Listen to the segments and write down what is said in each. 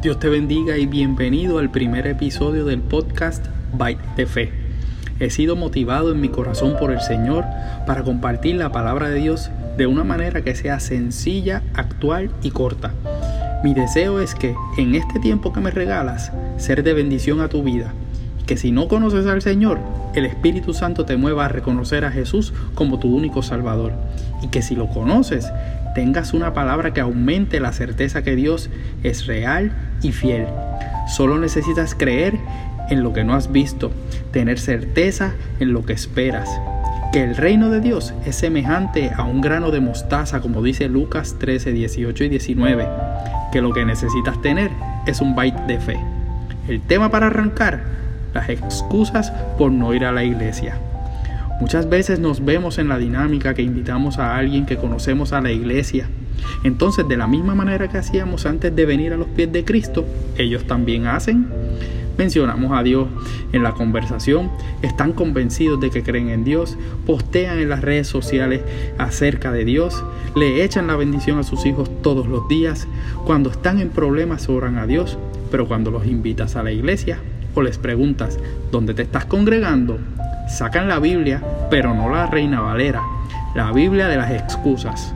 Dios te bendiga y bienvenido al primer episodio del podcast Byte de Fe. He sido motivado en mi corazón por el Señor para compartir la palabra de Dios de una manera que sea sencilla, actual y corta. Mi deseo es que en este tiempo que me regalas, ser de bendición a tu vida. Que si no conoces al Señor, el Espíritu Santo te mueva a reconocer a Jesús como tu único Salvador. Y que si lo conoces, tengas una palabra que aumente la certeza que Dios es real y fiel. Solo necesitas creer en lo que no has visto, tener certeza en lo que esperas. Que el reino de Dios es semejante a un grano de mostaza, como dice Lucas 13, 18 y 19. Que lo que necesitas tener es un byte de fe. El tema para arrancar, las excusas por no ir a la iglesia. Muchas veces nos vemos en la dinámica que invitamos a alguien que conocemos a la iglesia. Entonces, de la misma manera que hacíamos antes de venir a los pies de Cristo, ellos también hacen. Mencionamos a Dios en la conversación, están convencidos de que creen en Dios, postean en las redes sociales acerca de Dios, le echan la bendición a sus hijos todos los días, cuando están en problemas oran a Dios, pero cuando los invitas a la iglesia o les preguntas dónde te estás congregando, sacan la Biblia, pero no la Reina Valera, la Biblia de las excusas.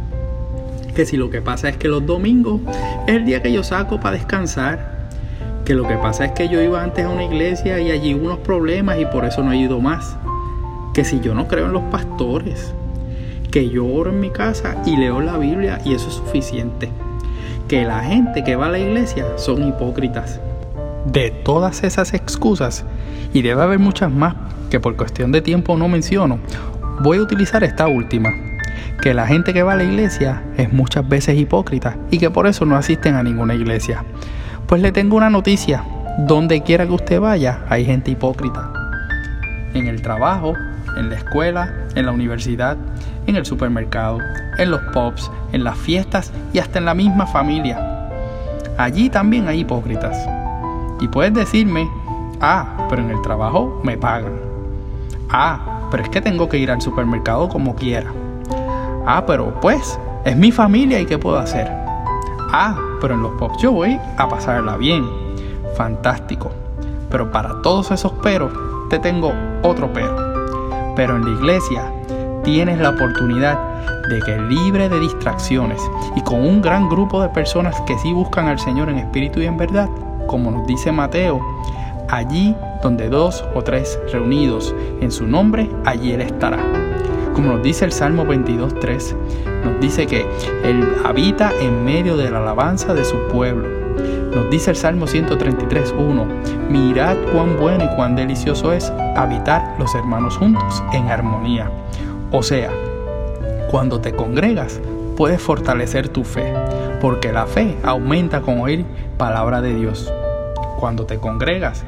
Que si lo que pasa es que los domingos es el día que yo saco para descansar, que lo que pasa es que yo iba antes a una iglesia y allí hubo unos problemas y por eso no he ido más. Que si yo no creo en los pastores, que yo oro en mi casa y leo la Biblia y eso es suficiente. Que la gente que va a la iglesia son hipócritas. De todas esas excusas, y debe haber muchas más, que por cuestión de tiempo no menciono, voy a utilizar esta última, que la gente que va a la iglesia es muchas veces hipócrita y que por eso no asisten a ninguna iglesia. Pues le tengo una noticia, donde quiera que usted vaya hay gente hipócrita. En el trabajo, en la escuela, en la universidad, en el supermercado, en los pubs, en las fiestas y hasta en la misma familia. Allí también hay hipócritas. Y puedes decirme, ah, pero en el trabajo me pagan. Ah, pero es que tengo que ir al supermercado como quiera. Ah, pero pues, es mi familia y qué puedo hacer. Ah, pero en los pops yo voy a pasarla bien. Fantástico. Pero para todos esos peros, te tengo otro pero. Pero en la iglesia tienes la oportunidad de que libre de distracciones y con un gran grupo de personas que sí buscan al Señor en espíritu y en verdad, como nos dice Mateo, allí donde dos o tres reunidos en su nombre, allí Él estará. Como nos dice el Salmo 22.3, nos dice que Él habita en medio de la alabanza de su pueblo. Nos dice el Salmo 133.1, mirad cuán bueno y cuán delicioso es habitar los hermanos juntos en armonía. O sea, cuando te congregas, puedes fortalecer tu fe, porque la fe aumenta con oír palabra de Dios. Cuando te congregas,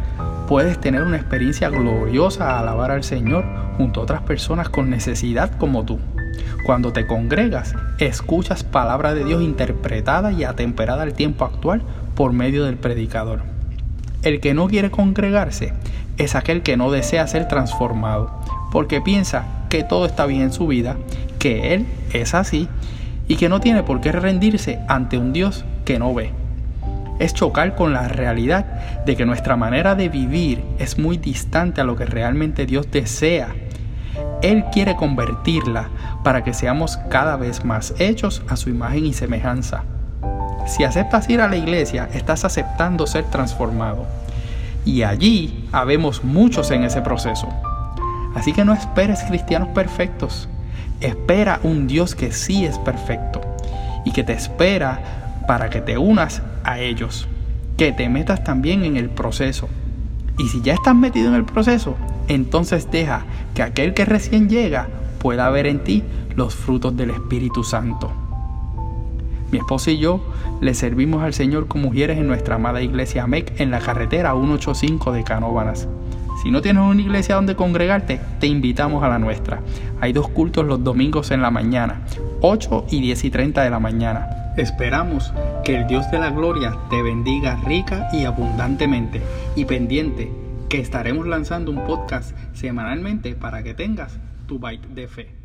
puedes tener una experiencia gloriosa a alabar al Señor junto a otras personas con necesidad como tú. Cuando te congregas, escuchas palabra de Dios interpretada y atemperada al tiempo actual por medio del predicador. El que no quiere congregarse es aquel que no desea ser transformado, porque piensa que todo está bien en su vida, que Él es así y que no tiene por qué rendirse ante un Dios que no ve es chocar con la realidad de que nuestra manera de vivir es muy distante a lo que realmente Dios desea. Él quiere convertirla para que seamos cada vez más hechos a su imagen y semejanza. Si aceptas ir a la iglesia, estás aceptando ser transformado. Y allí habemos muchos en ese proceso. Así que no esperes cristianos perfectos. Espera un Dios que sí es perfecto y que te espera para que te unas a ellos, que te metas también en el proceso. Y si ya estás metido en el proceso, entonces deja que aquel que recién llega pueda ver en ti los frutos del Espíritu Santo. Mi esposa y yo le servimos al Señor como mujeres en nuestra amada iglesia MEC en la carretera 185 de Canóbanas. Si no tienes una iglesia donde congregarte, te invitamos a la nuestra. Hay dos cultos los domingos en la mañana, 8 y 10 y 30 de la mañana. Esperamos que el Dios de la gloria te bendiga rica y abundantemente y pendiente que estaremos lanzando un podcast semanalmente para que tengas tu byte de fe.